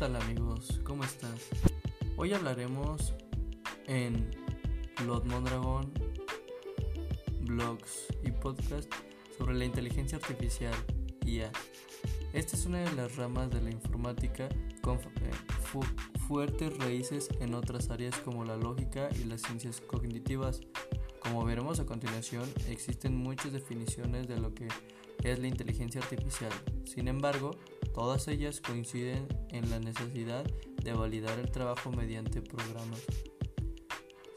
tal amigos? ¿Cómo están? Hoy hablaremos en Blood Mondragon, blogs y podcast sobre la inteligencia artificial IA. Esta es una de las ramas de la informática con eh, fuertes raíces en otras áreas como la lógica y las ciencias cognitivas. Como veremos a continuación, existen muchas definiciones de lo que es la inteligencia artificial. Sin embargo, todas ellas coinciden en la necesidad de validar el trabajo mediante programas.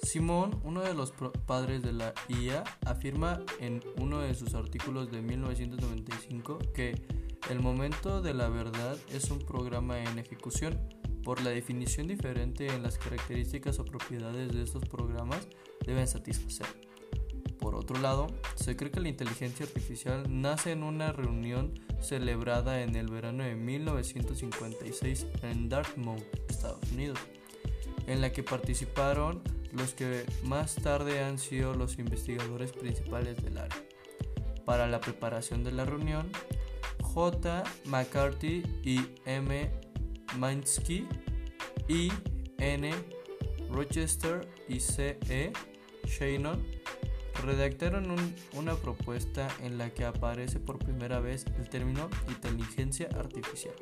Simón, uno de los padres de la IA, afirma en uno de sus artículos de 1995 que el momento de la verdad es un programa en ejecución. Por la definición diferente en las características o propiedades de estos programas deben satisfacer. Por otro lado, se cree que la inteligencia artificial nace en una reunión celebrada en el verano de 1956 en Dartmouth, Estados Unidos, en la que participaron los que más tarde han sido los investigadores principales del área. Para la preparación de la reunión, J. McCarthy y M. Minsky y N. Rochester y C. E. Shannon redactaron una propuesta en la que aparece por primera vez el término inteligencia artificial.